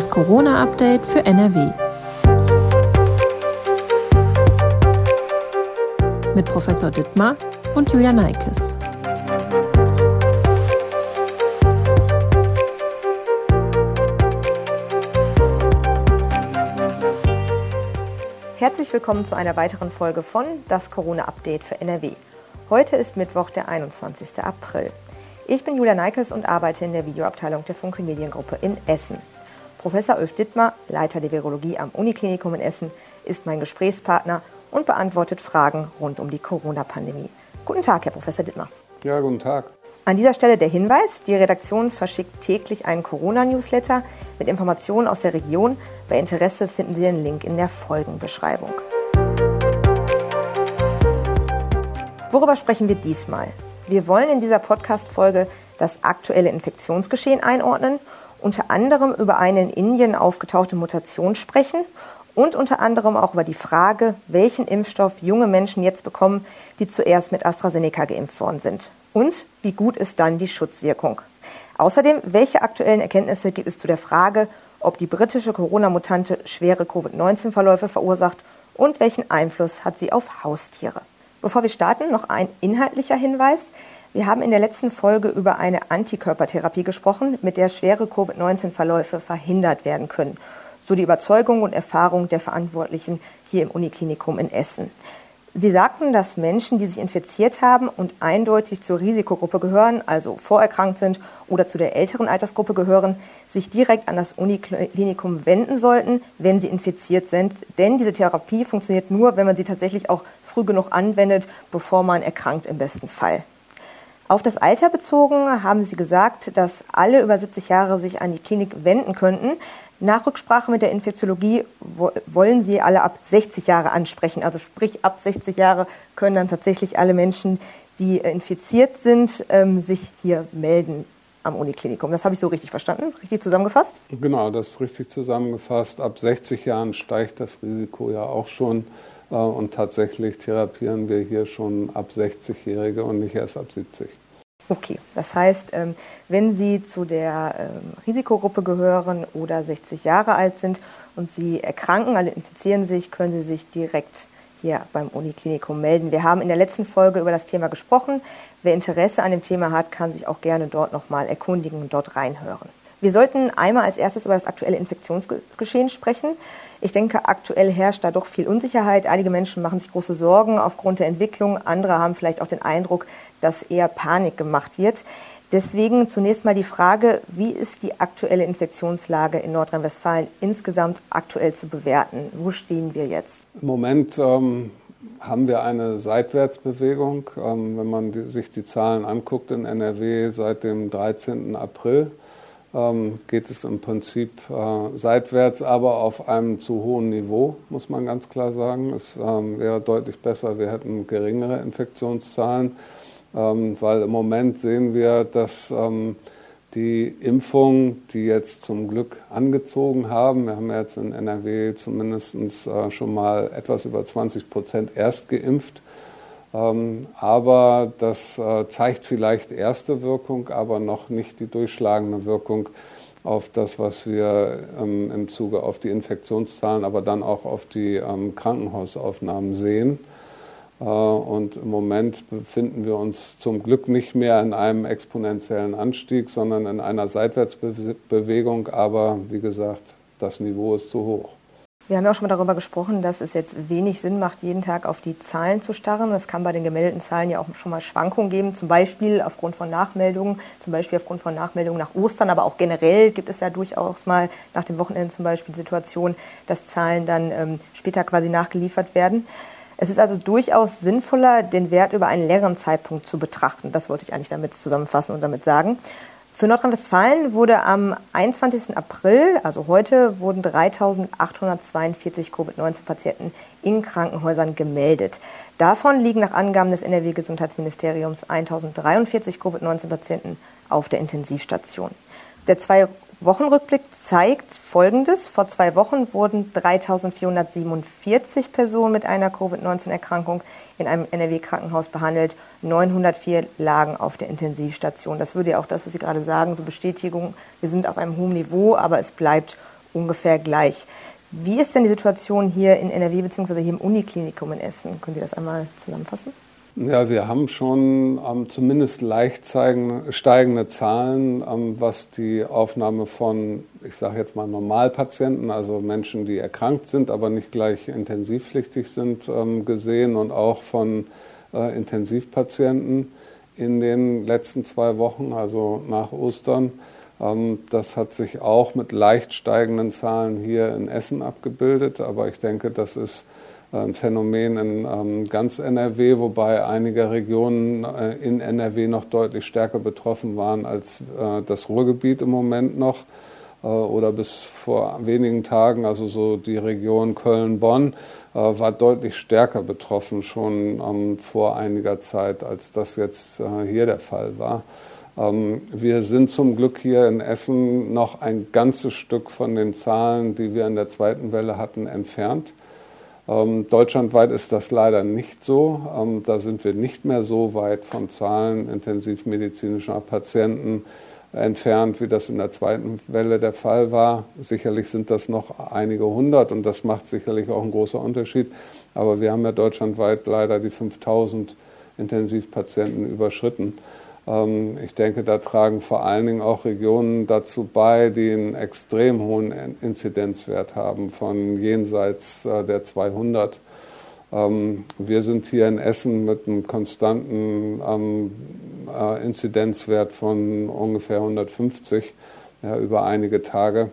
Das Corona-Update für NRW. Mit Professor Dittmar und Julia Neikes. Herzlich willkommen zu einer weiteren Folge von Das Corona-Update für NRW. Heute ist Mittwoch, der 21. April. Ich bin Julia Neikes und arbeite in der Videoabteilung der Funke Mediengruppe in Essen. Professor Ulf Dittmar, Leiter der Virologie am Uniklinikum in Essen, ist mein Gesprächspartner und beantwortet Fragen rund um die Corona-Pandemie. Guten Tag, Herr Professor Dittmar. Ja, guten Tag. An dieser Stelle der Hinweis, die Redaktion verschickt täglich einen Corona-Newsletter mit Informationen aus der Region. Bei Interesse finden Sie den Link in der Folgenbeschreibung. Worüber sprechen wir diesmal? Wir wollen in dieser Podcast-Folge das aktuelle Infektionsgeschehen einordnen, unter anderem über eine in Indien aufgetauchte Mutation sprechen und unter anderem auch über die Frage, welchen Impfstoff junge Menschen jetzt bekommen, die zuerst mit AstraZeneca geimpft worden sind. Und wie gut ist dann die Schutzwirkung? Außerdem, welche aktuellen Erkenntnisse gibt es zu der Frage, ob die britische Corona-Mutante schwere Covid-19-Verläufe verursacht und welchen Einfluss hat sie auf Haustiere? Bevor wir starten, noch ein inhaltlicher Hinweis. Wir haben in der letzten Folge über eine Antikörpertherapie gesprochen, mit der schwere Covid-19-Verläufe verhindert werden können. So die Überzeugung und Erfahrung der Verantwortlichen hier im Uniklinikum in Essen. Sie sagten, dass Menschen, die sich infiziert haben und eindeutig zur Risikogruppe gehören, also vorerkrankt sind oder zu der älteren Altersgruppe gehören, sich direkt an das Uniklinikum wenden sollten, wenn sie infiziert sind. Denn diese Therapie funktioniert nur, wenn man sie tatsächlich auch früh genug anwendet, bevor man erkrankt im besten Fall. Auf das Alter bezogen haben Sie gesagt, dass alle über 70 Jahre sich an die Klinik wenden könnten. Nach Rücksprache mit der Infektiologie wollen Sie alle ab 60 Jahre ansprechen. Also sprich, ab 60 Jahre können dann tatsächlich alle Menschen, die infiziert sind, ähm, sich hier melden am Uniklinikum. Das habe ich so richtig verstanden, richtig zusammengefasst? Genau, das ist richtig zusammengefasst. Ab 60 Jahren steigt das Risiko ja auch schon. Äh, und tatsächlich therapieren wir hier schon ab 60-Jährige und nicht erst ab 70. Okay, das heißt, ähm, wenn Sie zu der ähm, Risikogruppe gehören oder 60 Jahre alt sind und Sie erkranken, alle infizieren sich, können Sie sich direkt hier beim Uniklinikum melden. Wir haben in der letzten Folge über das Thema gesprochen. Wer Interesse an dem Thema hat, kann sich auch gerne dort nochmal erkundigen und dort reinhören. Wir sollten einmal als erstes über das aktuelle Infektionsgeschehen sprechen. Ich denke, aktuell herrscht da doch viel Unsicherheit. Einige Menschen machen sich große Sorgen aufgrund der Entwicklung. Andere haben vielleicht auch den Eindruck, dass eher Panik gemacht wird. Deswegen zunächst mal die Frage, wie ist die aktuelle Infektionslage in Nordrhein-Westfalen insgesamt aktuell zu bewerten? Wo stehen wir jetzt? Im Moment ähm, haben wir eine Seitwärtsbewegung. Ähm, wenn man die, sich die Zahlen anguckt in NRW seit dem 13. April, ähm, geht es im Prinzip äh, seitwärts, aber auf einem zu hohen Niveau, muss man ganz klar sagen. Es ähm, wäre deutlich besser, wir hätten geringere Infektionszahlen, weil im Moment sehen wir, dass ähm, die Impfungen, die jetzt zum Glück angezogen haben, wir haben jetzt in NRW zumindest äh, schon mal etwas über 20 Prozent erst geimpft, ähm, aber das äh, zeigt vielleicht erste Wirkung, aber noch nicht die durchschlagende Wirkung auf das, was wir ähm, im Zuge auf die Infektionszahlen, aber dann auch auf die ähm, Krankenhausaufnahmen sehen. Äh, und im Moment befinden wir uns zum Glück nicht mehr in einem exponentiellen Anstieg, sondern in einer Seitwärtsbewegung. Aber wie gesagt, das Niveau ist zu hoch. Wir haben ja auch schon mal darüber gesprochen, dass es jetzt wenig Sinn macht, jeden Tag auf die Zahlen zu starren. Es kann bei den gemeldeten Zahlen ja auch schon mal Schwankungen geben, zum Beispiel aufgrund von Nachmeldungen, zum Beispiel aufgrund von Nachmeldungen nach Ostern, aber auch generell gibt es ja durchaus mal nach dem Wochenende zum Beispiel Situationen, dass Zahlen dann ähm, später quasi nachgeliefert werden. Es ist also durchaus sinnvoller, den Wert über einen längeren Zeitpunkt zu betrachten. Das wollte ich eigentlich damit zusammenfassen und damit sagen. Für Nordrhein-Westfalen wurde am 21. April, also heute, wurden 3.842 Covid-19-Patienten in Krankenhäusern gemeldet. Davon liegen nach Angaben des NRW-Gesundheitsministeriums 1.043 Covid-19-Patienten auf der Intensivstation. Der zwei Wochenrückblick zeigt Folgendes. Vor zwei Wochen wurden 3.447 Personen mit einer Covid-19-Erkrankung in einem NRW-Krankenhaus behandelt. 904 lagen auf der Intensivstation. Das würde ja auch das, was Sie gerade sagen, so Bestätigung, wir sind auf einem hohen Niveau, aber es bleibt ungefähr gleich. Wie ist denn die Situation hier in NRW bzw. hier im Uniklinikum in Essen? Können Sie das einmal zusammenfassen? Ja, wir haben schon ähm, zumindest leicht steigende Zahlen, ähm, was die Aufnahme von, ich sage jetzt mal Normalpatienten, also Menschen, die erkrankt sind, aber nicht gleich intensivpflichtig sind, ähm, gesehen und auch von äh, Intensivpatienten in den letzten zwei Wochen, also nach Ostern. Ähm, das hat sich auch mit leicht steigenden Zahlen hier in Essen abgebildet, aber ich denke, das ist Phänomen in ähm, ganz NRW, wobei einige Regionen äh, in NRW noch deutlich stärker betroffen waren als äh, das Ruhrgebiet im Moment noch äh, oder bis vor wenigen Tagen, also so die Region Köln-Bonn, war deutlich stärker betroffen schon ähm, vor einiger Zeit, als das jetzt hier der Fall war. Ähm, wir sind zum Glück hier in Essen noch ein ganzes Stück von den Zahlen, die wir in der zweiten Welle hatten, entfernt. Ähm, deutschlandweit ist das leider nicht so. Ähm, da sind wir nicht mehr so weit von Zahlen intensivmedizinischer Patienten entfernt, wie das in der zweiten Welle der Fall war. Sicherlich sind das noch einige hundert und das macht sicherlich auch einen großen Unterschied. Aber wir haben ja deutschlandweit leider die 5000 Intensivpatienten überschritten. Ähm, ich denke, da tragen vor allen Dingen auch Regionen dazu bei, die einen extrem hohen Inzidenzwert haben von jenseits äh, der 200. Ähm, wir sind hier in Essen mit einem konstanten ähm, äh, Inzidenzwert von ungefähr 150 über einige Tage.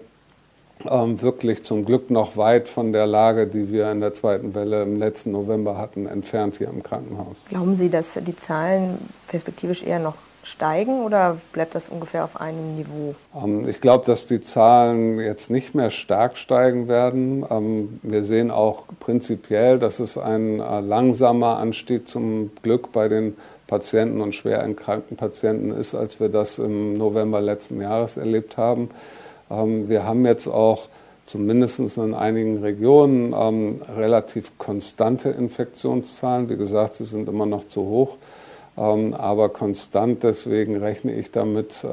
Wirklich zum Glück noch weit von der Lage, die wir in der zweiten Welle im letzten November hatten, entfernt hier im Krankenhaus. Glauben Sie, dass die Zahlen perspektivisch eher noch steigen oder bleibt das ungefähr auf einem Niveau? Ähm, ich glaube, dass die Zahlen jetzt nicht mehr stark steigen werden. Ähm, wir sehen auch prinzipiell, dass es ein äh, langsamer Anstieg zum Glück bei den Patienten und schwer erkrankten Patienten ist, als wir das im November letzten Jahres erlebt haben. Ähm, wir haben jetzt auch zumindest in einigen Regionen relativ konstante Infektionszahlen. Wie gesagt, sie sind immer noch zu hoch. Ähm, aber konstant. Deswegen rechne ich damit, äh,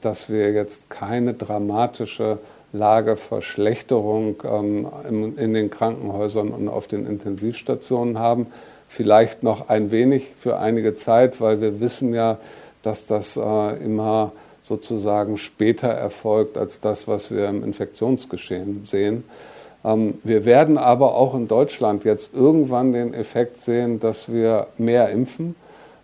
dass wir jetzt keine dramatische Lageverschlechterung ähm, in den Krankenhäusern und auf den Intensivstationen haben. Vielleicht noch ein wenig für einige Zeit, weil wir wissen ja, dass das äh, immer sozusagen später erfolgt als das, was wir im Infektionsgeschehen sehen. Ähm, wir werden aber auch in Deutschland jetzt irgendwann den Effekt sehen, dass wir mehr impfen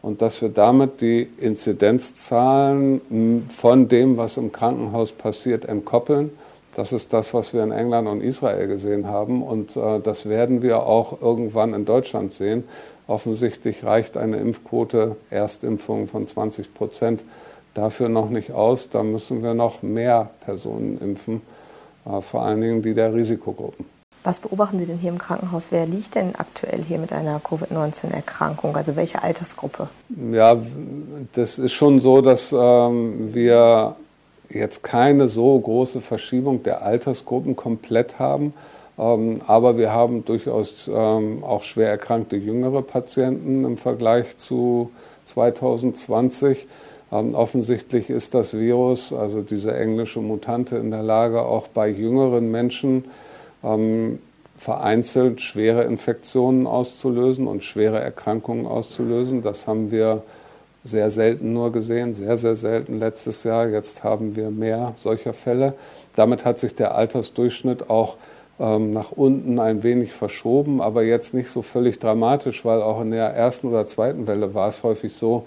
und dass wir damit die Inzidenzzahlen von dem, was im Krankenhaus passiert, entkoppeln. Das ist das, was wir in England und Israel gesehen haben und äh, das werden wir auch irgendwann in Deutschland sehen. Offensichtlich reicht eine Impfquote, Erstimpfung von 20 Prozent dafür noch nicht aus. Da müssen wir noch mehr Personen impfen, äh, vor allen Dingen die der Risikogruppen. Was beobachten Sie denn hier im Krankenhaus? Wer liegt denn aktuell hier mit einer Covid-19-Erkrankung? Also welche Altersgruppe? Ja, das ist schon so, dass ähm, wir jetzt keine so große Verschiebung der Altersgruppen komplett haben. Ähm, aber wir haben durchaus ähm, auch schwer erkrankte jüngere Patienten im Vergleich zu 2020. Ähm, offensichtlich ist das Virus, also diese englische Mutante, in der Lage, auch bei jüngeren Menschen ähm, vereinzelt schwere Infektionen auszulösen und schwere Erkrankungen auszulösen. Das haben wir sehr selten nur gesehen, sehr, sehr selten letztes Jahr. Jetzt haben wir mehr solcher Fälle. Damit hat sich der Altersdurchschnitt auch ähm, nach unten ein wenig verschoben, aber jetzt nicht so völlig dramatisch, weil auch in der ersten oder zweiten Welle war es häufig so,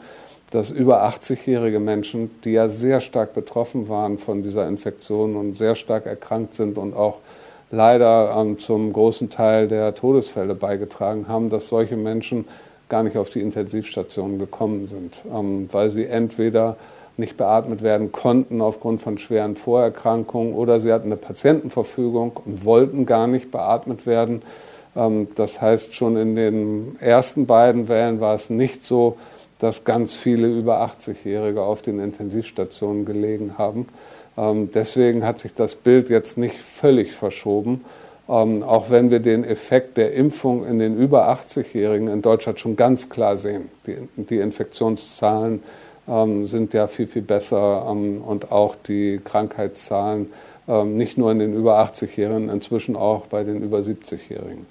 dass über 80-jährige Menschen, die ja sehr stark betroffen waren von dieser Infektion und sehr stark erkrankt sind und auch leider ähm, zum großen Teil der Todesfälle beigetragen haben, dass solche Menschen gar nicht auf die Intensivstationen gekommen sind, ähm, weil sie entweder nicht beatmet werden konnten aufgrund von schweren Vorerkrankungen oder sie hatten eine Patientenverfügung und wollten gar nicht beatmet werden. Ähm, das heißt, schon in den ersten beiden Wellen war es nicht so, dass ganz viele über 80-Jährige auf den Intensivstationen gelegen haben. Ähm, deswegen hat sich das Bild jetzt nicht völlig verschoben, ähm, auch wenn wir den Effekt der Impfung in den über 80-Jährigen in Deutschland schon ganz klar sehen. Die, Infektionszahlen ähm, sind ja viel, viel besser und auch die Krankheitszahlen nicht nur in den über 80-Jährigen, inzwischen auch bei den über 70-Jährigen.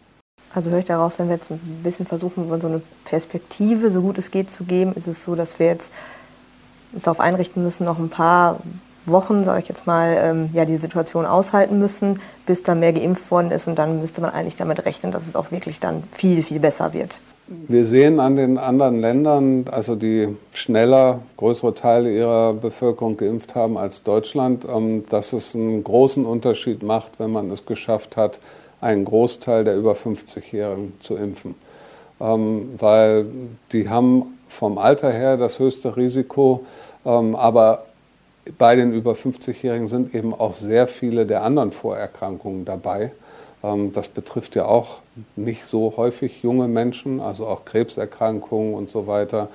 Also höre ich daraus, wenn wir jetzt ein bisschen versuchen, so eine Perspektive, so gut es geht, zu geben, ist es so, dass wir jetzt uns darauf einrichten müssen, noch ein paar Wochen, sage ich jetzt mal, ähm, ja, die Situation aushalten müssen, bis dann mehr geimpft worden ist und dann müsste man eigentlich damit rechnen, dass es auch wirklich dann viel, viel besser wird. Wir sehen an den anderen Ländern, also die schneller größere Teile ihrer Bevölkerung geimpft haben als Deutschland, ähm, dass es einen großen Unterschied macht, wenn man es geschafft hat, einen Großteil der über 50-Jährigen zu impfen. Ähm, weil die haben vom Alter her das höchste Risiko, ähm, aber bei den über 50-Jährigen sind eben auch sehr viele der anderen Vorerkrankungen dabei. Ähm, das betrifft ja auch nicht so häufig junge Menschen, also auch Krebserkrankungen und so weiter.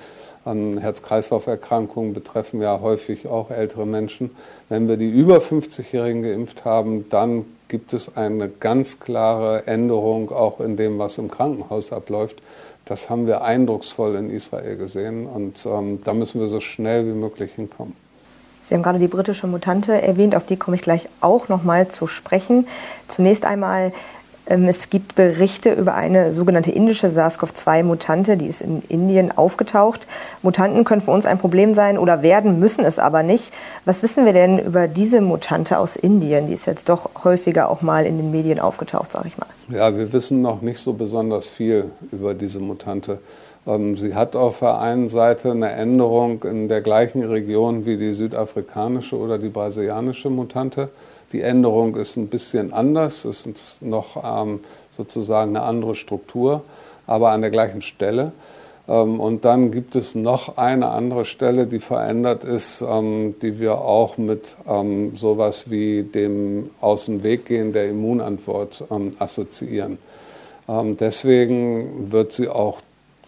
Ähm, Herz-Kreislauf-Erkrankungen betreffen ja häufig auch ältere Menschen. Wenn wir die über 50-Jährigen geimpft haben, dann gibt es eine ganz klare Änderung auch in dem, was im Krankenhaus abläuft. Das haben wir eindrucksvoll in Israel gesehen und ähm, da müssen wir so schnell wie möglich hinkommen. Sie haben gerade die britische Mutante erwähnt, auf die komme ich gleich auch noch mal zu sprechen. Zunächst einmal, es gibt Berichte über eine sogenannte indische SARS-CoV-2-Mutante, die ist in Indien aufgetaucht. Mutanten können für uns ein Problem sein oder werden, müssen es aber nicht. Was wissen wir denn über diese Mutante aus Indien? Die ist jetzt doch häufiger auch mal in den Medien aufgetaucht, sage ich mal. Ja, wir wissen noch nicht so besonders viel über diese Mutante. Ähm, sie hat auf der einen Seite eine Änderung in der gleichen Region wie die südafrikanische oder die brasilianische Mutante. Die Änderung ist ein bisschen anders, es ist noch ähm, sozusagen eine andere Struktur, aber an der gleichen Stelle. Ähm, und dann gibt es noch eine andere Stelle, die verändert ist, die wir auch mit sowas wie dem Aus dem Weg gehen der Immunantwort assoziieren. Deswegen wird sie auch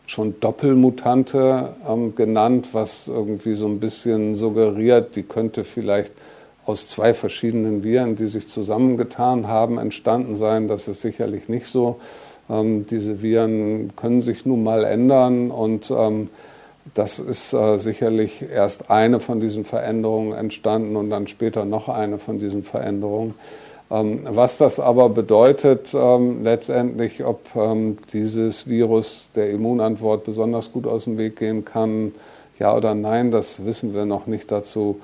schon Doppelmutante ähm, genannt, was irgendwie so ein bisschen suggeriert, die könnte vielleicht aus zwei verschiedenen Viren, die sich zusammengetan haben, entstanden sein. Das ist sicherlich nicht so. Ähm, diese Viren können sich nun mal ändern und ähm, das ist äh, sicherlich erst eine von diesen Veränderungen entstanden und dann später noch eine von diesen Veränderungen. Ähm, was das aber bedeutet, ähm, letztendlich, ob ähm, dieses Virus der Immunantwort besonders gut aus dem Weg gehen kann, ja oder nein, das wissen wir noch nicht. Dazu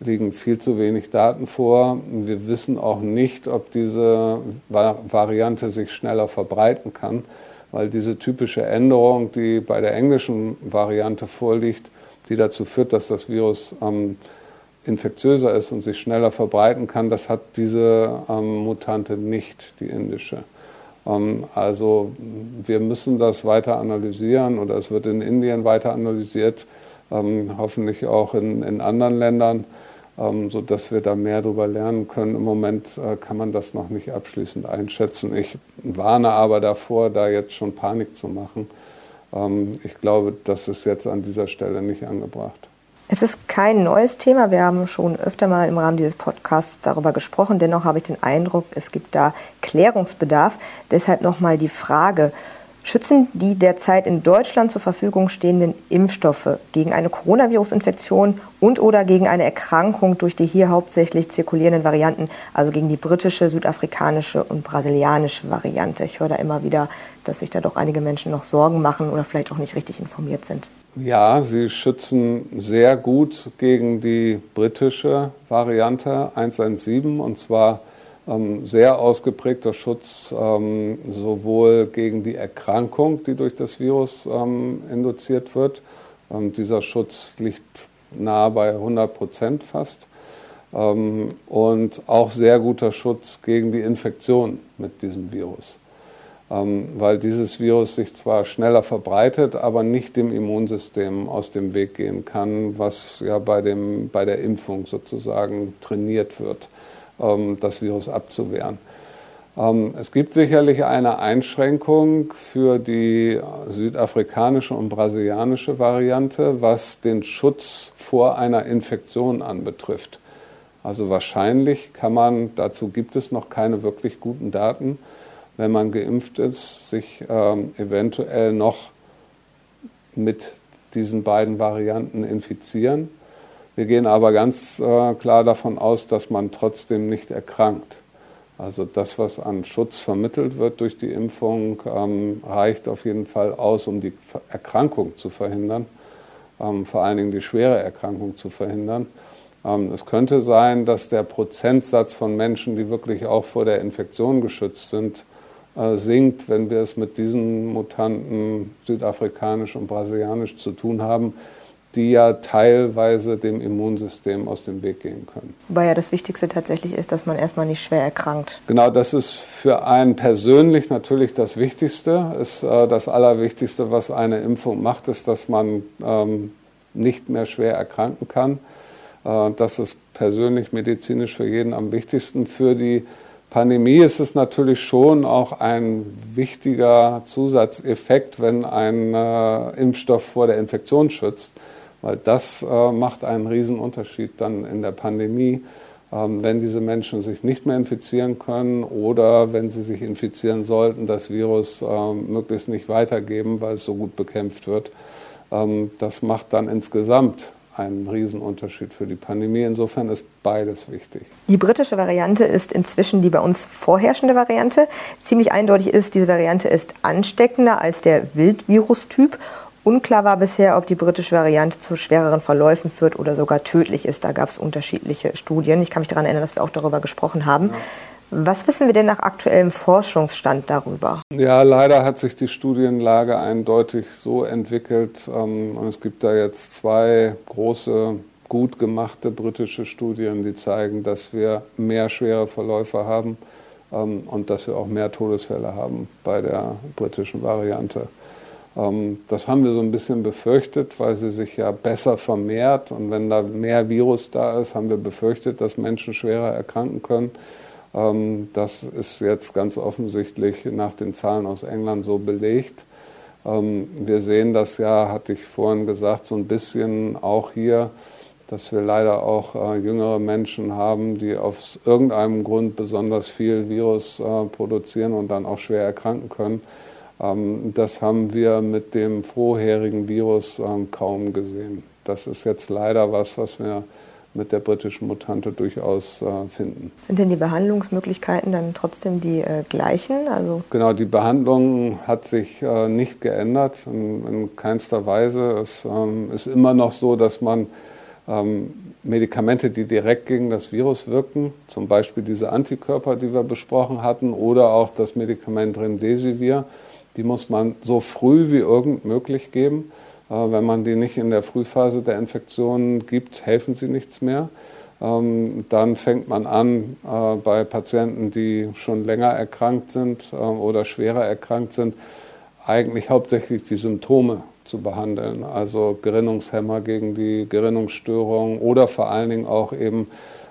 liegen viel zu wenig Daten vor. Wir wissen auch nicht, ob diese Variante sich schneller verbreiten kann, weil diese typische Änderung, die bei der englischen Variante vorliegt, die dazu führt, dass das Virus ähm, infektiöser ist und sich schneller verbreiten kann, das hat diese ähm, Mutante nicht, die indische. Ähm, also wir müssen das weiter analysieren oder es wird in Indien weiter analysiert, ähm, hoffentlich auch in, in anderen Ländern, ähm, sodass wir da mehr darüber lernen können. Im Moment äh, kann man das noch nicht abschließend einschätzen. Ich warne aber davor, da jetzt schon Panik zu machen. Ähm, ich glaube, das ist jetzt an dieser Stelle nicht angebracht. Es ist kein neues Thema. Wir haben schon öfter mal im Rahmen dieses Podcasts darüber gesprochen. Dennoch habe ich den Eindruck, es gibt da Klärungsbedarf. Deshalb nochmal die Frage, schützen die derzeit in Deutschland zur Verfügung stehenden Impfstoffe gegen eine Coronavirus-Infektion und oder gegen eine Erkrankung durch die hier hauptsächlich zirkulierenden Varianten, also gegen die britische, südafrikanische und brasilianische Variante? Ich höre da immer wieder, dass sich da doch einige Menschen noch Sorgen machen oder vielleicht auch nicht richtig informiert sind. Ja, sie schützen sehr gut gegen die britische Variante 117 und zwar sehr ausgeprägter Schutz ähm, sowohl gegen die Erkrankung, die durch das Virus ähm, induziert wird. Ähm, dieser Schutz liegt nahe bei 100 Prozent fast. Ähm, und auch sehr guter Schutz gegen die Infektion mit diesem Virus. Ähm, weil dieses Virus sich zwar schneller verbreitet, aber nicht dem Immunsystem aus dem Weg gehen kann, was ja bei, dem, bei der Impfung sozusagen trainiert wird, ähm, das Virus abzuwehren. Ähm, es gibt sicherlich eine Einschränkung für die südafrikanische und brasilianische Variante, was den Schutz vor einer Infektion anbetrifft. Also wahrscheinlich kann man, dazu gibt es noch keine wirklich guten Daten, wenn man geimpft ist, sich ähm, eventuell noch mit diesen beiden Varianten infizieren. Wir gehen aber ganz äh, klar davon aus, dass man trotzdem nicht erkrankt. Also das, was an Schutz vermittelt wird durch die Impfung, ähm, reicht auf jeden Fall aus, um die Erkrankung zu verhindern, ähm, vor allen Dingen die schwere Erkrankung zu verhindern. Ähm, es könnte sein, dass der Prozentsatz von Menschen, die wirklich auch vor der Infektion geschützt sind, äh, sinkt, wenn wir es mit diesen Mutanten südafrikanisch und brasilianisch zu tun haben die ja teilweise dem Immunsystem aus dem Weg gehen können. Wobei ja das Wichtigste tatsächlich ist, dass man erstmal nicht schwer erkrankt. Genau, das ist für einen persönlich natürlich das Wichtigste. Ist, äh, das Allerwichtigste, was eine Impfung macht, ist, dass man ähm, nicht mehr schwer erkranken kann. Äh, das ist persönlich medizinisch für jeden am wichtigsten. Für die Pandemie ist es natürlich schon auch ein wichtiger Zusatzeffekt, wenn ein äh, Impfstoff vor der Infektion schützt weil das äh, macht einen riesen Unterschied dann in der Pandemie, ähm, wenn diese Menschen sich nicht mehr infizieren können oder wenn sie sich infizieren sollten, das Virus äh, möglichst nicht weitergeben, weil es so gut bekämpft wird. Ähm, das macht dann insgesamt einen Riesenunterschied für die Pandemie. Insofern ist beides wichtig. Die britische Variante ist inzwischen die bei uns vorherrschende Variante. Ziemlich eindeutig ist, diese Variante ist ansteckender als der Wildvirustyp Unklar war bisher, ob die britische Variante zu schwereren Verläufen führt oder sogar tödlich ist. Da gab es unterschiedliche Studien. Ich kann mich daran erinnern, dass wir auch darüber gesprochen haben. Ja. Was wissen wir denn nach aktuellem Forschungsstand darüber? Ja, leider hat sich die Studienlage eindeutig so entwickelt. Ähm, es gibt da jetzt zwei große, gut gemachte britische Studien, die zeigen, dass wir mehr schwere Verläufe haben ähm, und dass wir auch mehr Todesfälle haben bei der britischen Variante. Ähm, das haben wir so ein bisschen befürchtet, weil sie sich ja besser vermehrt. Und wenn da mehr Virus da ist, haben wir befürchtet, dass Menschen schwerer erkranken können. Ähm, das ist jetzt ganz offensichtlich nach den Zahlen aus England so belegt. Ähm, wir sehen das ja, hatte ich vorhin gesagt, so ein bisschen auch hier, dass wir leider auch äh, jüngere Menschen haben, die aus irgendeinem Grund besonders viel Virus äh, produzieren und dann auch schwer erkranken können. Ähm, das haben wir mit dem vorherigen Virus ähm, kaum gesehen. Das ist jetzt leider was, was wir mit der britischen Mutante durchaus äh, finden. Sind denn die Behandlungsmöglichkeiten dann trotzdem die äh, gleichen? Also genau, die Behandlung hat sich äh, nicht geändert, in, in, keinster Weise. Es ähm, ist immer noch so, dass man Medikamente, die direkt gegen das Virus wirken, zum Beispiel diese Antikörper, die wir besprochen hatten, oder auch das Medikament Remdesivir, die muss man so früh wie irgend möglich geben. Äh, wenn man die nicht in der Frühphase der Infektion gibt, helfen sie nichts mehr. Ähm, dann fängt man an, äh, bei Patienten, die schon länger erkrankt sind äh, oder schwerer erkrankt sind, eigentlich hauptsächlich die Symptome zu behandeln. Also Gerinnungshemmer gegen die Gerinnungsstörung oder vor allen Dingen auch eben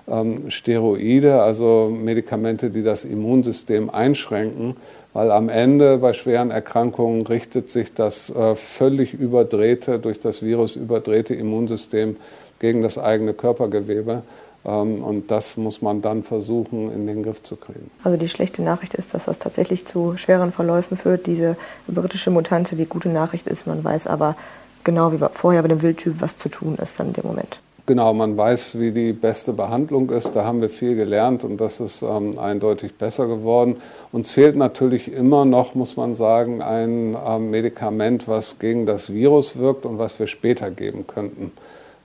ähm, Steroide, also Medikamente, die das Immunsystem einschränken, weil am Ende bei schweren Erkrankungen richtet sich das äh, völlig überdrehte, durch das Virus überdrehte Immunsystem gegen das eigene Körpergewebe. Ähm, und das muss man dann versuchen, in den Griff zu kriegen. Also die schlechte Nachricht ist, dass das tatsächlich zu schweren Verläufen führt. Diese britische Mutante, die gute Nachricht ist, man weiß aber genau wie vorher bei dem Wildtyp, was zu tun ist dann in dem Moment. Genau, man weiß, wie die beste Behandlung ist. Da haben wir viel gelernt und das ist ähm, eindeutig besser geworden. Uns fehlt natürlich immer noch, muss man sagen, ein ähm, Medikament, was gegen das Virus wirkt und was wir später geben könnten.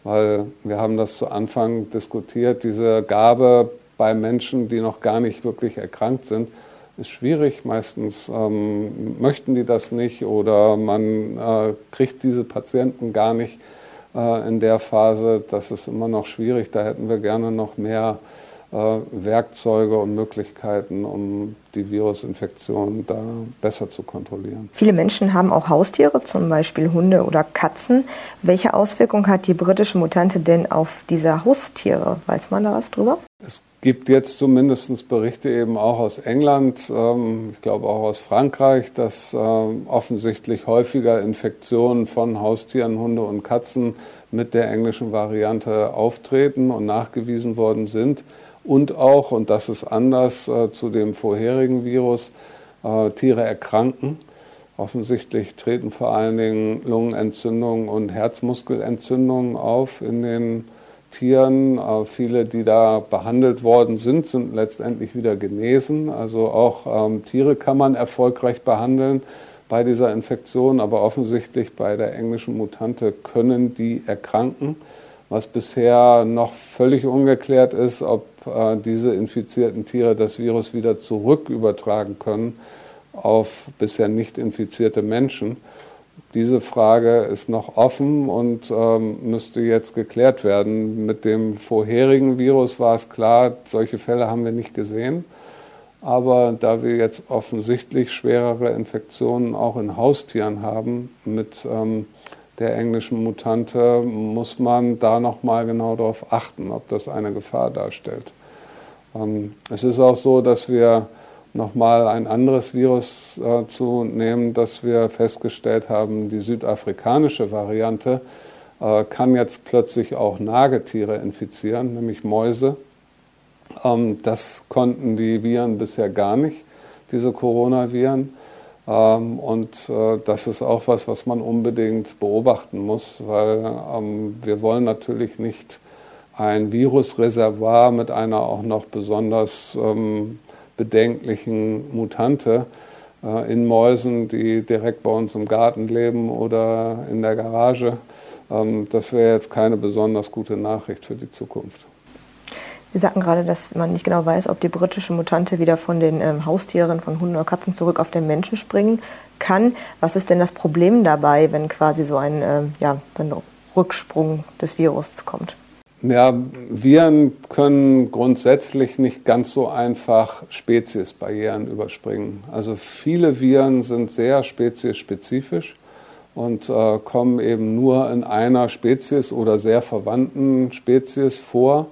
Weil wir haben das zu Anfang diskutiert, diese Gabe bei Menschen, die noch gar nicht wirklich erkrankt sind, ist schwierig. Meistens ähm, möchten die das nicht oder man äh, kriegt diese Patienten gar nicht in der Phase. Das ist immer noch schwierig. Da hätten wir gerne noch mehr äh, Werkzeuge und Möglichkeiten, um die Virusinfektion da besser zu kontrollieren. Viele Menschen haben auch Haustiere, zum Beispiel Hunde oder Katzen. Welche Auswirkung hat die britische Mutante denn auf diese Haustiere? Weiß man da was drüber? Es gibt jetzt zumindest Berichte eben auch aus England, ähm, ich glaube auch aus Frankreich, dass ähm, offensichtlich häufiger Infektionen von Haustieren, Hunde und Katzen mit der englischen Variante auftreten und nachgewiesen worden sind. Und auch, und das ist anders äh, zu dem vorherigen Virus, äh, Tiere erkranken. Offensichtlich treten vor allen Dingen Lungenentzündungen und Herzmuskelentzündungen auf in den Tieren. Äh, viele, die da behandelt worden sind, sind letztendlich wieder genesen. Also auch ähm, Tiere kann man erfolgreich behandeln bei dieser Infektion, aber offensichtlich bei der englischen Mutante können die erkranken. Was bisher noch völlig ungeklärt ist, ob äh, diese infizierten Tiere das Virus wieder zurück übertragen können auf bisher nicht infizierte Menschen. Diese Frage ist noch offen und ähm, müsste jetzt geklärt werden. Mit dem vorherigen Virus war es klar, solche Fälle haben wir nicht gesehen. Aber da wir jetzt offensichtlich schwerere Infektionen auch in Haustieren haben mit ähm, der englischen Mutante, muss man da noch mal genau darauf achten, ob das eine Gefahr darstellt. Ähm, es ist auch so, dass wir nochmal ein anderes Virus äh, zu nehmen, das wir festgestellt haben, die südafrikanische Variante äh, kann jetzt plötzlich auch Nagetiere infizieren, nämlich Mäuse. Ähm, das konnten die Viren bisher gar nicht, diese Coronaviren. Ähm, und äh, das ist auch was, was man unbedingt beobachten muss, weil ähm, wir wollen natürlich nicht ein Virusreservoir mit einer auch noch besonders ähm, bedenklichen Mutante äh, in Mäusen, die direkt bei uns im Garten leben oder in der Garage. Ähm, das wäre jetzt keine besonders gute Nachricht für die Zukunft. Sie sagten gerade, dass man nicht genau weiß, ob die britische Mutante wieder von den ähm, Haustieren, von Hunden oder Katzen zurück auf den Menschen springen kann. Was ist denn das Problem dabei, wenn quasi so ein, äh, ja, ein Rücksprung des Virus kommt? Ja, Viren können grundsätzlich nicht ganz so einfach Speziesbarrieren überspringen. Also viele Viren sind sehr speziesspezifisch und äh, kommen eben nur in einer Spezies oder sehr verwandten Spezies vor.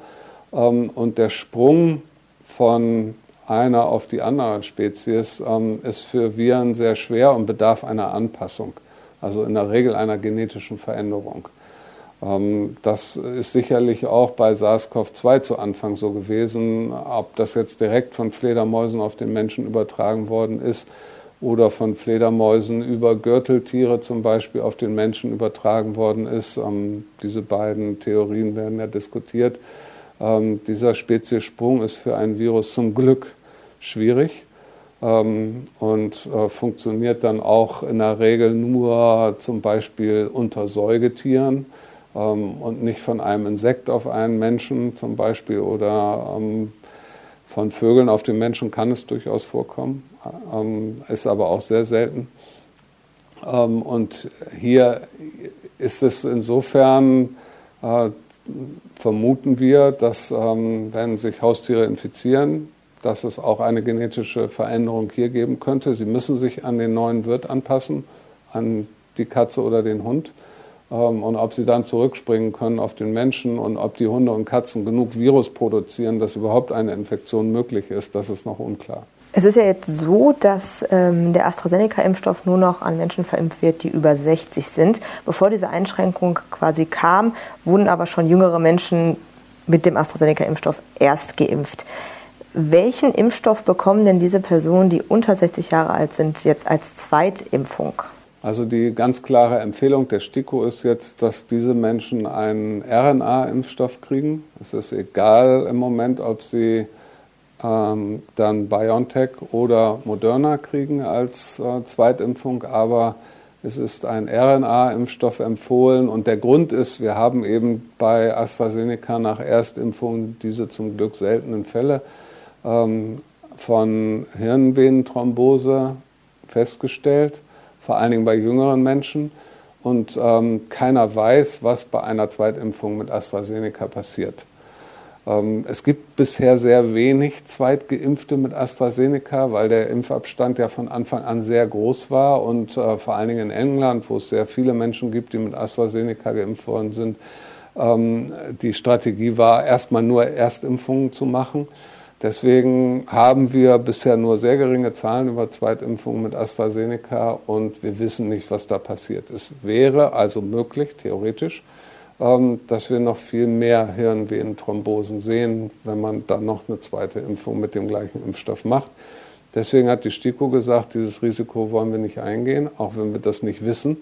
Ähm, und der Sprung von einer auf die andere Spezies ähm, ist für Viren sehr schwer und bedarf einer Anpassung, also in der Regel einer genetischen Veränderung. Ähm, das ist sicherlich auch bei SARS-CoV-2 zu Anfang so gewesen. Ob das jetzt direkt von Fledermäusen auf den Menschen übertragen worden ist oder von Fledermäusen über Gürteltiere zum Beispiel auf den Menschen übertragen worden ist. Ähm, diese beiden Theorien werden ja diskutiert. Ähm, dieser Speziessprung ist für ein Virus zum Glück schwierig und äh, funktioniert dann auch in der Regel nur zum Beispiel unter Säugetieren und nicht von einem Insekt auf einen Menschen zum Beispiel oder ähm, von Vögeln auf den Menschen kann es durchaus vorkommen, ähm, ist aber auch sehr selten. Ähm, und hier ist es insofern, äh, vermuten wir, dass ähm, wenn sich Haustiere infizieren, dass es auch eine genetische Veränderung hier geben könnte. Sie müssen sich an den neuen Wirt anpassen, an die Katze oder den Hund. Ähm, und ob sie dann zurückspringen können auf den Menschen und ob die Hunde und Katzen genug Virus produzieren, dass überhaupt eine Infektion möglich ist, das ist noch unklar. Es ist ja jetzt so, dass ähm, der AstraZeneca-Impfstoff nur noch an Menschen verimpft wird, die über 60 sind. Bevor diese Einschränkung quasi kam, wurden aber schon jüngere Menschen mit dem AstraZeneca-Impfstoff erst geimpft. Welchen Impfstoff bekommen denn diese Personen, die unter 60 Jahre alt sind, jetzt als Zweitimpfung? Also die ganz klare Empfehlung der STIKO ist jetzt, dass diese Menschen einen RNA-Impfstoff kriegen. Es ist egal im Moment, ob sie ähm, dann BioNTech oder Moderna kriegen als äh, Zweitimpfung, aber es ist ein RNA-Impfstoff empfohlen und der Grund ist, wir haben eben bei AstraZeneca nach Erstimpfung diese zum Glück seltenen Fälle ähm, von Hirnvenenthrombose festgestellt vor allen Dingen bei jüngeren Menschen. Und ähm, keiner weiß, was bei einer Zweitimpfung mit AstraZeneca passiert. Ähm, es gibt bisher sehr wenig Zweitgeimpfte mit AstraZeneca, weil der Impfabstand ja von Anfang an sehr groß war und äh, vor allen Dingen in England, wo es sehr viele Menschen gibt, die mit AstraZeneca geimpft worden sind, ähm, die Strategie war, erstmal nur Erstimpfungen zu machen. Deswegen haben wir bisher nur sehr geringe Zahlen über Zweitimpfungen mit AstraZeneca und wir wissen nicht, was da passiert. Es wäre also möglich, theoretisch, ähm, dass wir noch viel mehr Hirnvenenthrombosen sehen, wenn man dann noch eine zweite Impfung mit dem gleichen Impfstoff macht. Deswegen hat die STIKO gesagt, dieses Risiko wollen wir nicht eingehen, auch wenn wir das nicht wissen.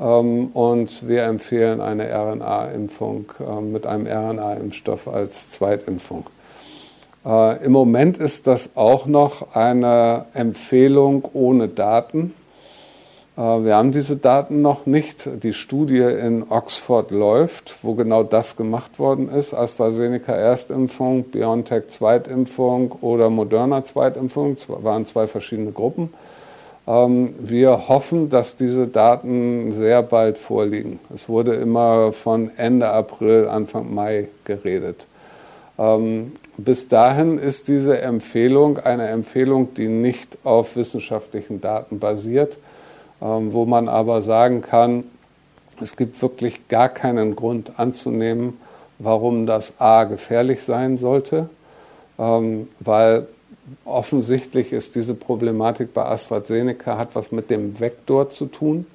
Ähm, und wir empfehlen eine RNA-Impfung ähm, mit einem RNA-Impfstoff als Zweitimpfung. Äh, Im Moment ist das auch noch eine Empfehlung ohne Daten. Äh, wir haben diese Daten noch nicht. Die Studie in Oxford läuft, wo genau das gemacht worden ist. AstraZeneca Erstimpfung, BioNTech Zweitimpfung oder Moderna Zweitimpfung. Das waren zwei verschiedene Gruppen. Ähm, wir hoffen, dass diese Daten sehr bald vorliegen. Es wurde immer von Ende April, Anfang Mai geredet. Ähm, bis dahin ist diese Empfehlung eine Empfehlung, die nicht auf wissenschaftlichen Daten basiert, ähm, wo man aber sagen kann, es gibt wirklich gar keinen Grund anzunehmen, warum das A gefährlich sein sollte, weil offensichtlich ist diese Problematik bei AstraZeneca, hat was mit dem Vektor zu tun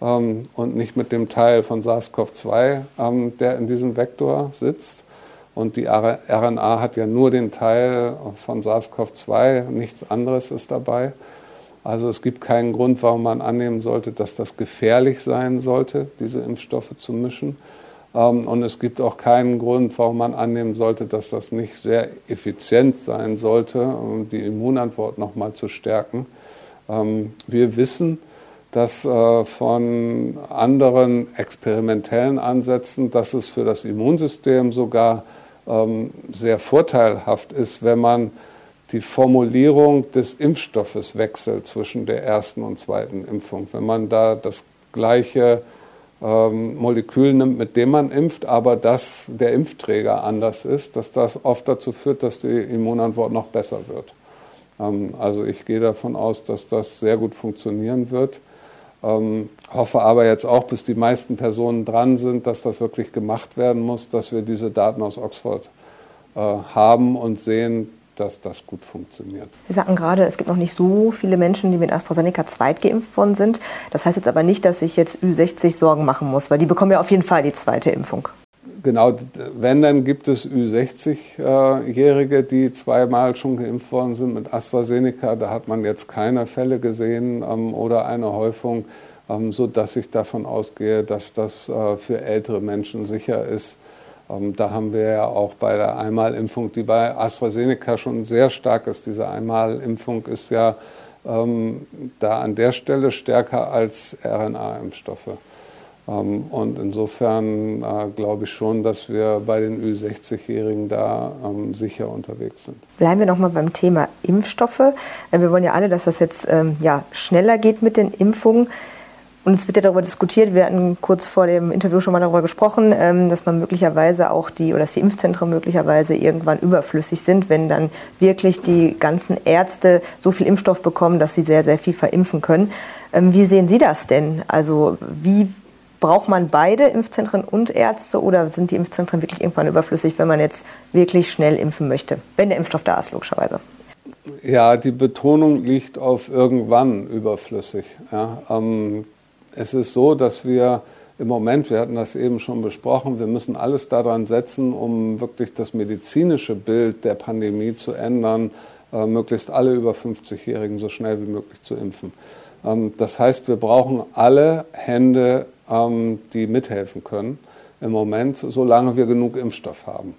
ähm, und nicht mit dem Teil von SARS-CoV-2, ähm, der in diesem Vektor sitzt. Und die RNA hat ja nur den Teil von SARS-CoV-2, nichts anderes ist dabei. Also es gibt keinen Grund, warum man annehmen sollte, dass das gefährlich sein sollte, diese Impfstoffe zu mischen. Ähm, und es gibt auch keinen Grund, warum man annehmen sollte, dass das nicht sehr effizient sein sollte, um die Immunantwort nochmal zu stärken. Ähm, wir wissen, dass äh, von anderen experimentellen Ansätzen, dass es für das Immunsystem sogar sehr vorteilhaft ist, wenn man die Formulierung des Impfstoffes wechselt zwischen der ersten und zweiten Impfung. Wenn man da das gleiche ähm, Molekül nimmt, mit dem man impft, aber dass der Impfträger anders ist, dass das oft dazu führt, dass die Immunantwort noch besser wird. Ähm, also ich gehe davon aus, dass das sehr gut funktionieren wird. Ähm, hoffe aber jetzt auch, bis die meisten Personen dran sind, dass das wirklich gemacht werden muss, dass wir diese Daten aus Oxford äh, haben und sehen, dass das gut funktioniert. Sie sagten gerade, es gibt noch nicht so viele Menschen, die mit AstraZeneca zweit geimpft worden sind. Das heißt jetzt aber nicht, dass ich jetzt Ü60 Sorgen machen muss, weil die bekommen ja auf jeden Fall die zweite Impfung. Genau, wenn, dann gibt es Ü60-Jährige, die zweimal schon geimpft worden sind mit AstraZeneca. Da hat man jetzt keine Fälle gesehen ähm, oder eine Häufung, ähm, sodass ich davon ausgehe, dass das äh, für ältere Menschen sicher ist. Ähm, da haben wir ja auch bei der Einmalimpfung, die bei AstraZeneca schon sehr stark ist, diese Einmalimpfung ist ja ähm, da an der Stelle stärker als RNA-Impfstoffe. Ähm, und insofern äh, glaube ich schon, dass wir bei den Ü60-Jährigen da ähm, sicher unterwegs sind. Bleiben wir nochmal beim Thema Impfstoffe. Äh, wir wollen ja alle, dass das jetzt ähm, ja, schneller geht mit den Impfungen. Und es wird ja darüber diskutiert, wir hatten kurz vor dem Interview schon mal darüber gesprochen, ähm, dass man möglicherweise auch die, oder dass die Impfzentren möglicherweise irgendwann überflüssig sind, wenn dann wirklich die ganzen Ärzte so viel Impfstoff bekommen, dass sie sehr, sehr viel verimpfen können. Ähm, wie sehen Sie das denn? Also wie braucht man beide Impfzentren und Ärzte oder sind die Impfzentren wirklich irgendwann überflüssig, wenn man jetzt wirklich schnell impfen möchte, wenn der Impfstoff da ist, logischerweise? Ja, die Betonung liegt auf irgendwann überflüssig. Ja, ähm, es ist so, dass wir im Moment, wir hatten das eben schon besprochen, wir müssen alles daran setzen, um wirklich das medizinische Bild der Pandemie zu ändern, äh, möglichst alle über 50-Jährigen so schnell wie möglich zu impfen. Ähm, das heißt, wir brauchen alle Hände, die mithelfen können im Moment, solange wir genug Impfstoff haben.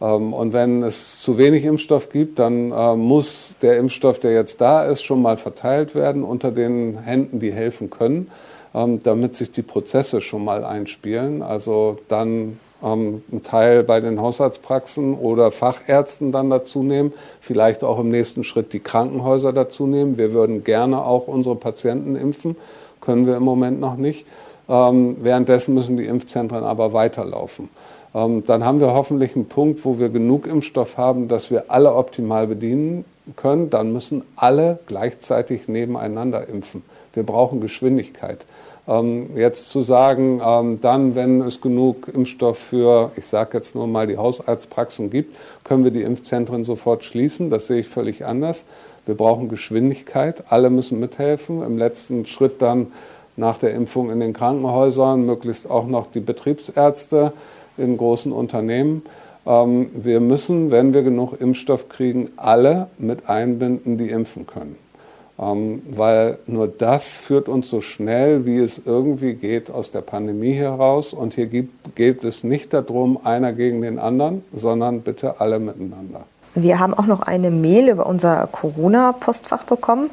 Ähm, und wenn es zu wenig Impfstoff gibt, dann äh, muss der Impfstoff, der jetzt da ist, schon mal verteilt werden unter den Händen, die helfen können. Ähm, damit sich die Prozesse schon mal einspielen. Also dann ähm, einen Teil bei den Hausarztpraxen oder Fachärzten dann dazu nehmen, vielleicht auch im nächsten Schritt die Krankenhäuser dazu nehmen. Wir würden gerne auch unsere Patienten impfen, können wir im Moment noch nicht. Ähm, währenddessen müssen die Impfzentren aber weiterlaufen. Ähm, dann haben wir hoffentlich einen Punkt, wo wir genug Impfstoff haben, dass wir alle optimal bedienen können. Dann müssen alle gleichzeitig nebeneinander impfen. Wir brauchen Geschwindigkeit. Ähm, jetzt zu sagen, ähm, dann, wenn es genug Impfstoff für, ich sage jetzt nur mal, die Hausarztpraxen gibt, können wir die Impfzentren sofort schließen. Das sehe ich völlig anders. Wir brauchen Geschwindigkeit. Alle müssen mithelfen. Im letzten Schritt dann nach der Impfung in den Krankenhäusern, möglichst auch noch die Betriebsärzte in großen Unternehmen. Ähm, wir müssen, wenn wir genug Impfstoff kriegen, alle mit einbinden, die impfen können. Ähm, weil nur das führt uns so schnell, wie es irgendwie geht, aus der Pandemie heraus. Und hier geht es nicht darum, einer gegen den anderen, sondern bitte alle miteinander. Wir haben auch noch eine Mail über unser Corona-Postfach bekommen,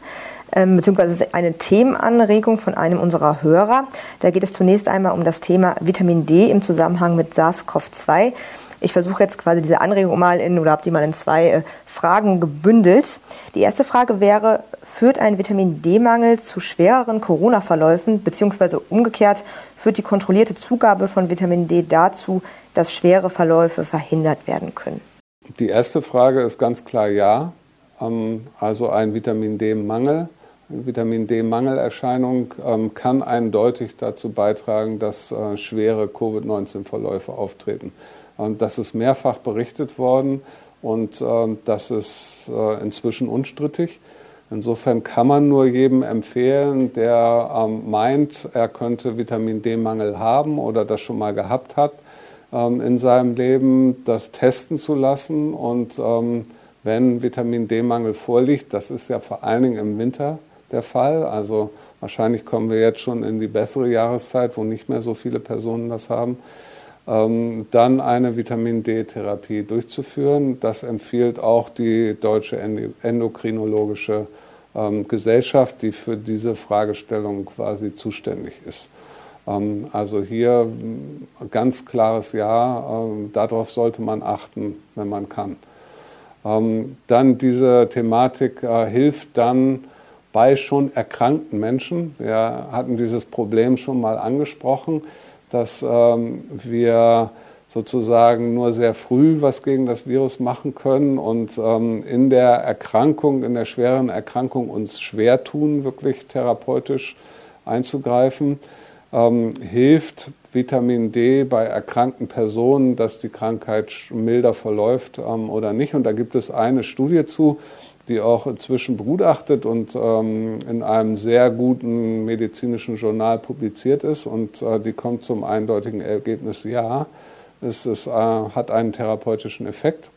ähm, beziehungsweise eine Themenanregung von einem unserer Hörer. Da geht es zunächst einmal um das Thema Vitamin D im Zusammenhang mit SARS-CoV-2. Ich versuche jetzt quasi diese Anregung mal in oder habe die mal in zwei äh, Fragen gebündelt. Die erste Frage wäre, führt ein Vitamin D-Mangel zu schwereren Corona-Verläufen, beziehungsweise umgekehrt führt die kontrollierte Zugabe von Vitamin D dazu, dass schwere Verläufe verhindert werden können? Die erste Frage ist ganz klar ja. Ähm, also ein Vitamin D-Mangel. Vitamin D-Mangelerscheinung ähm, kann eindeutig dazu beitragen, dass äh, schwere Covid-19-Verläufe auftreten. Und das ist mehrfach berichtet worden und ähm, das ist äh, inzwischen unstrittig. Insofern kann man nur jedem empfehlen, der ähm, meint, er könnte Vitamin D-Mangel haben oder das schon mal gehabt hat, ähm, in seinem Leben, das testen zu lassen. Und wenn Vitamin D-Mangel vorliegt, das ist ja vor allen Dingen im Winter der Fall, also wahrscheinlich kommen wir jetzt schon in die bessere Jahreszeit, wo nicht mehr so viele Personen das haben, ähm, dann eine Vitamin D-Therapie durchzuführen. Das empfiehlt auch die Deutsche Endokrinologische ähm, Gesellschaft, die für diese Fragestellung quasi zuständig ist. Ähm, also hier ganz klares Ja, darauf sollte man achten, wenn man kann. Dann diese Thematik äh, hilft dann bei schon erkrankten Menschen. Wir hatten dieses Problem schon mal angesprochen dass ähm, wir sozusagen nur sehr früh was gegen das Virus machen können und ähm, in der Erkrankung, in der schweren Erkrankung uns schwer tun, wirklich therapeutisch einzugreifen. Ähm, hilft Vitamin D bei erkrankten Personen, dass die Krankheit milder verläuft ähm, oder nicht. Und da gibt es eine Studie zu, die auch inzwischen begutachtet und ähm, in einem sehr guten medizinischen Journal publiziert ist. Und äh, die kommt zum eindeutigen Ergebnis, ja, es ist, äh, hat einen therapeutischen Effekt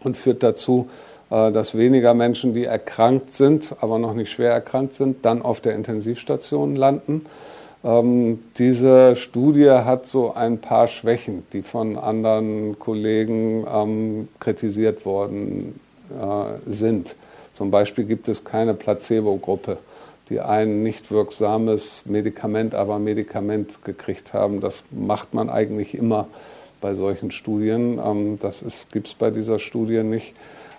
und führt dazu, äh, dass weniger Menschen, die erkrankt sind, aber noch nicht schwer erkrankt sind, dann auf der Intensivstation landen. Ähm, diese Studie hat so ein paar Schwächen, die von anderen Kollegen ähm, kritisiert worden sind. Zum Beispiel gibt es keine Placebo-Gruppe, die ein nicht wirksames Medikament, aber Medikament gekriegt haben. Das macht man eigentlich immer bei solchen Studien. Ähm, das gibt es bei dieser Studie nicht.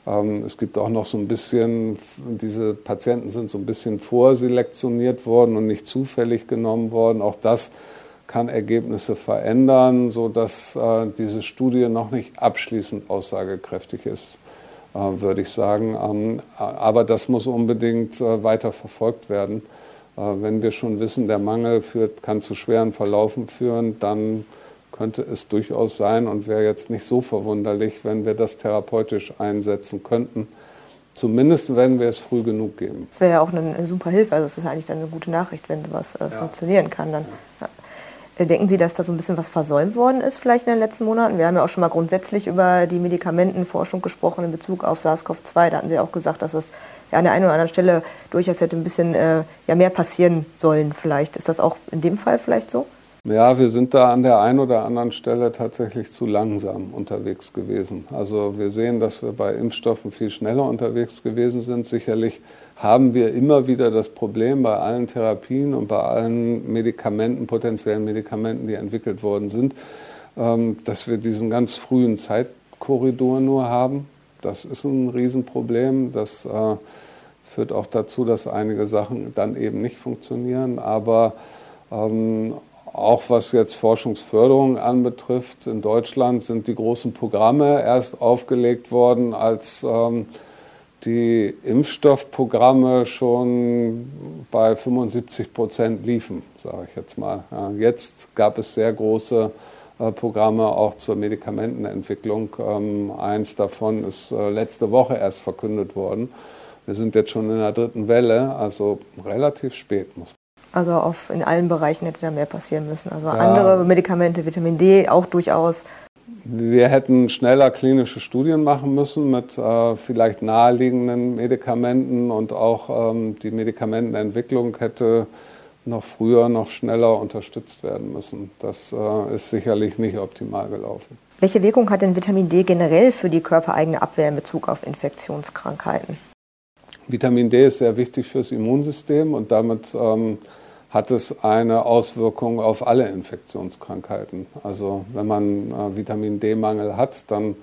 Ähm, es gibt auch noch so ein bisschen, diese Patienten sind so ein bisschen vorselektioniert worden und nicht zufällig genommen worden. Auch das kann Ergebnisse verändern, sodass äh, diese Studie noch nicht abschließend aussagekräftig ist. Äh, würde ich sagen. Ähm, aber das muss unbedingt äh, weiter verfolgt werden. Äh, wenn wir schon wissen, der Mangel führt, kann zu schweren Verlaufen führen, dann könnte es durchaus sein und wäre jetzt nicht so verwunderlich, wenn wir das therapeutisch einsetzen könnten. Zumindest wenn wir es früh genug geben. Das wäre ja auch eine, super Hilfe. Also es ist eigentlich dann eine gute Nachricht, wenn was äh, ja. funktionieren kann. Dann. Ja. Denken Sie, dass da so ein bisschen was versäumt worden ist, vielleicht in den letzten Monaten? Wir haben ja auch schon mal grundsätzlich über die Medikamentenforschung gesprochen in Bezug auf SARS-CoV-2. Da hatten Sie auch gesagt, dass es ja an der einen oder anderen Stelle durchaus hätte ein bisschen äh, ja, mehr passieren sollen, vielleicht. Ist das auch in dem Fall vielleicht so? Ja, wir sind da an der einen oder anderen Stelle tatsächlich zu langsam unterwegs gewesen. Also wir sehen, dass wir bei Impfstoffen viel schneller unterwegs gewesen sind. Sicherlich haben wir immer wieder das Problem bei allen Therapien und bei allen Medikamenten, potenziellen Medikamenten, die entwickelt worden sind, ähm, dass wir diesen ganz frühen Zeitkorridor nur haben. Das ist ein Riesenproblem. Das äh, führt auch dazu, dass einige Sachen dann eben nicht funktionieren. Aber ähm, auch was jetzt Forschungsförderung anbetrifft, in Deutschland sind die großen Programme erst aufgelegt worden, als ähm, die Impfstoffprogramme schon bei 75 Prozent liefen, sage ich jetzt mal. Ja, jetzt gab es sehr große äh, Programme auch zur Medikamentenentwicklung. Ähm, eins davon ist äh, letzte Woche erst verkündet worden. Wir sind jetzt schon in der dritten Welle, also relativ spät muss man. Also auf, in allen Bereichen hätte da mehr passieren müssen. Also ja. andere Medikamente, Vitamin D auch durchaus Wir hätten schneller klinische Studien machen müssen mit äh, vielleicht naheliegenden Medikamenten und auch ähm, die Medikamentenentwicklung hätte noch früher, noch schneller unterstützt werden müssen. Das äh, ist sicherlich nicht optimal gelaufen. Welche Wirkung hat denn Vitamin D generell für die körpereigene Abwehr in Bezug auf Infektionskrankheiten? Vitamin D ist sehr wichtig fürs Immunsystem und damit ähm, hat es eine Auswirkung auf alle Infektionskrankheiten. Also wenn man äh, Vitamin D-Mangel hat, dann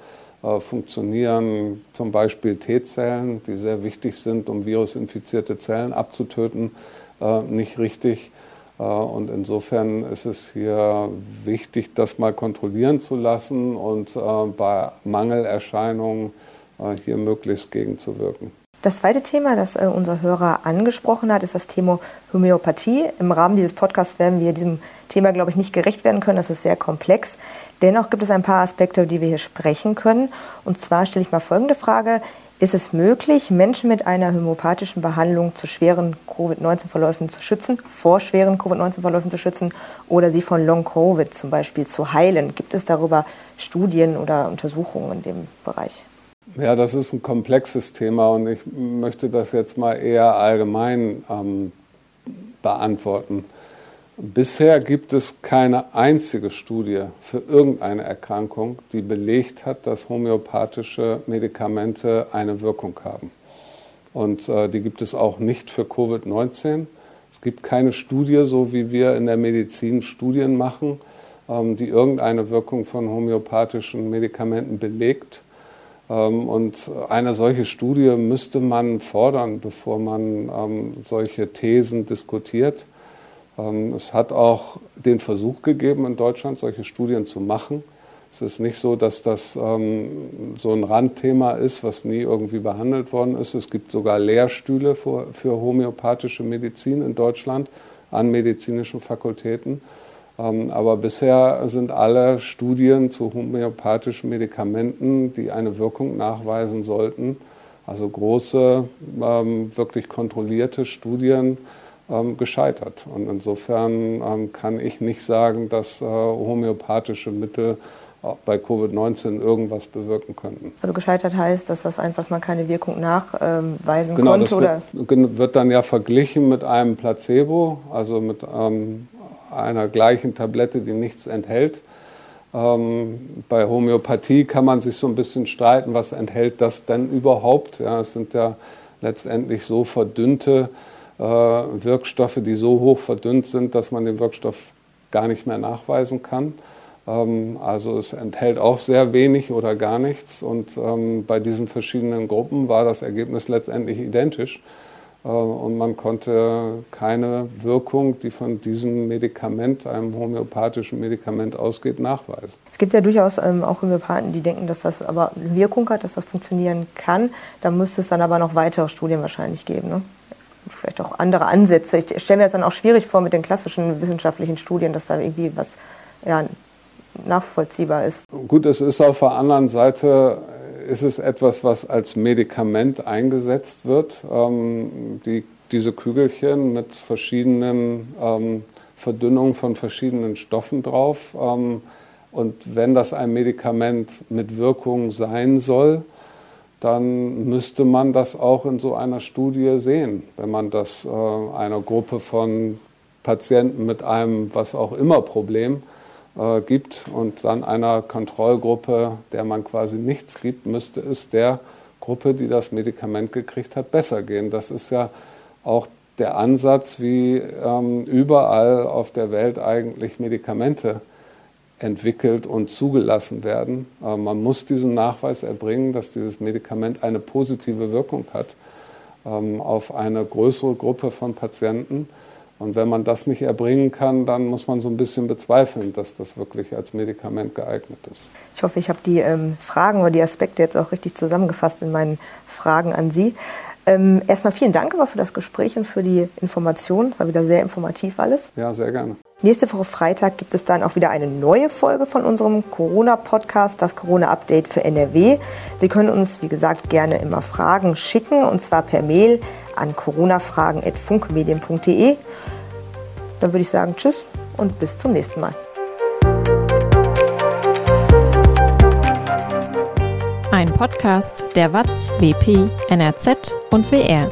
äh, funktionieren zum Beispiel T-Zellen, die sehr wichtig sind, um virusinfizierte Zellen abzutöten, äh, nicht richtig. Äh, und insofern ist es hier wichtig, das mal kontrollieren zu lassen und äh, bei Mangelerscheinungen äh, hier möglichst gegenzuwirken. Das zweite Thema, das äh, unser Hörer angesprochen hat, ist das Thema Homöopathie. Im Rahmen dieses Podcasts werden wir diesem Thema, glaube ich, nicht gerecht werden können. Das ist sehr komplex. Dennoch gibt es ein paar Aspekte, die wir hier sprechen können. Und zwar stelle ich mal folgende Frage. Ist es möglich, Menschen mit einer homöopathischen Behandlung zu schweren Covid-19-Verläufen zu schützen, vor schweren Covid-19-Verläufen zu schützen oder sie von Long-Covid zum Beispiel zu heilen? Gibt es darüber Studien oder Untersuchungen in dem Bereich? Ja, das ist ein komplexes Thema und ich möchte das jetzt mal eher allgemein ähm, beantworten. Bisher gibt es keine einzige Studie für irgendeine Erkrankung, die belegt hat, dass homöopathische Medikamente eine Wirkung haben. Und äh, die gibt es auch nicht für Covid-19. Es gibt keine Studie, so wie wir in der Medizin Studien machen, ähm, die irgendeine Wirkung von homöopathischen Medikamenten belegt. Ähm, und eine solche Studie müsste man fordern, bevor man ähm, solche Thesen diskutiert. Ähm, es hat auch den Versuch gegeben, in Deutschland solche Studien zu machen. Es ist nicht so, dass das so ein Randthema ist, was nie irgendwie behandelt worden ist. Es gibt sogar Lehrstühle für, für homöopathische Medizin in Deutschland an medizinischen Fakultäten. Ähm, aber bisher sind alle Studien zu homöopathischen Medikamenten, die eine Wirkung nachweisen sollten, also große, ähm, wirklich kontrollierte Studien, ähm, gescheitert. Und insofern kann ich nicht sagen, dass äh, homöopathische Mittel bei Covid-19 irgendwas bewirken könnten. Also gescheitert heißt, dass das einfach mal keine Wirkung nachweisen genau, konnte? Genau, das wird, wird, dann ja verglichen mit einem Placebo, also mit ähm, einer gleichen Tablette, die nichts enthält. Ähm, bei Homöopathie kann man sich so ein bisschen streiten, was enthält das denn überhaupt? Ja, es sind ja letztendlich so verdünnte äh, Wirkstoffe, die so hoch verdünnt sind, dass man den Wirkstoff gar nicht mehr nachweisen kann. Ähm, also es enthält auch sehr wenig oder gar nichts. Und ähm, bei diesen verschiedenen Gruppen war das Ergebnis letztendlich identisch. Äh, und man konnte keine Wirkung, die von diesem Medikament, einem homöopathischen Medikament ausgeht, nachweisen. Es gibt ja durchaus ähm, auch Homöopathen, die denken, dass das aber Wirkung hat, dass das funktionieren kann. Da müsste es dann aber noch weitere Studien wahrscheinlich geben. Ne? Vielleicht auch andere Ansätze. Ich stelle mir das dann auch schwierig vor mit den klassischen wissenschaftlichen Studien, dass da irgendwie was ja, nachvollziehbar ist. Gut, es ist auf der anderen Seite ist es etwas, was als Medikament eingesetzt wird. Ähm, die, diese Kügelchen mit verschiedenen ähm, Verdünnungen von verschiedenen Stoffen drauf. Ähm, und wenn das ein Medikament mit Wirkung sein soll, dann müsste man das auch in so einer Studie sehen, wenn man das äh, einer Gruppe von Patienten mit einem was auch immer Problem äh, gibt und dann einer Kontrollgruppe, der man quasi nichts gibt, müsste es der Gruppe, die das Medikament gekriegt hat, besser gehen. Das ist ja auch der Ansatz, wie ähm, überall auf der Welt eigentlich Medikamente entwickelt und zugelassen werden. Äh, man muss diesen Nachweis erbringen, dass dieses Medikament eine positive Wirkung hat ähm, auf eine größere Gruppe von Patienten. Und wenn man das nicht erbringen kann, dann muss man so ein bisschen bezweifeln, dass das wirklich als Medikament geeignet ist. Ich hoffe, ich habe die ähm, Fragen oder die Aspekte jetzt auch richtig zusammengefasst in meinen Fragen an Sie. Ähm, erstmal vielen Dank aber für das Gespräch und für die Information. War wieder sehr informativ alles. Ja, sehr gerne. Nächste Woche Freitag gibt es dann auch wieder eine neue Folge von unserem Corona-Podcast, das Corona-Update für NRW. Sie können uns, wie gesagt, gerne immer Fragen schicken und zwar per Mail an coronafragen.funkmedien.de. Dann würde ich sagen, tschüss und bis zum nächsten Mal. Ein Podcast der WAZ, WP, NRZ und WR.